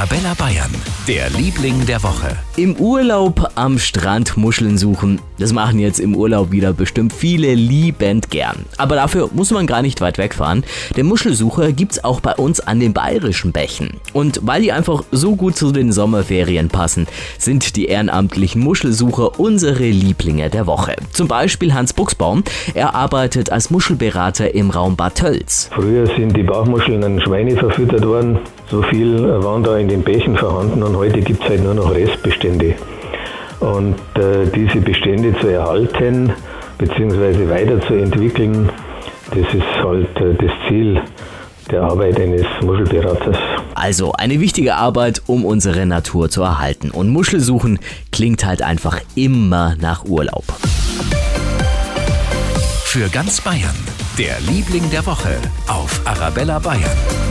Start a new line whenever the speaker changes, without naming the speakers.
Arabella Bayern, der Liebling der Woche.
Im Urlaub am Strand Muscheln suchen, das machen jetzt im Urlaub wieder bestimmt viele liebend gern. Aber dafür muss man gar nicht weit wegfahren. Der Muschelsucher gibt's auch bei uns an den bayerischen Bächen. Und weil die einfach so gut zu den Sommerferien passen, sind die ehrenamtlichen Muschelsucher unsere Lieblinge der Woche. Zum Beispiel Hans Buchsbaum. Er arbeitet als Muschelberater im Raum Bad Tölz.
Früher sind die Bauchmuscheln an Schweine verfüttert worden. So viel waren da in den Bächen vorhanden und heute gibt es halt nur noch Restbestände. Und äh, diese Bestände zu erhalten bzw. weiterzuentwickeln, das ist halt äh, das Ziel der Arbeit eines Muschelberaters.
Also eine wichtige Arbeit, um unsere Natur zu erhalten. Und Muschelsuchen klingt halt einfach immer nach Urlaub.
Für ganz Bayern, der Liebling der Woche auf Arabella Bayern.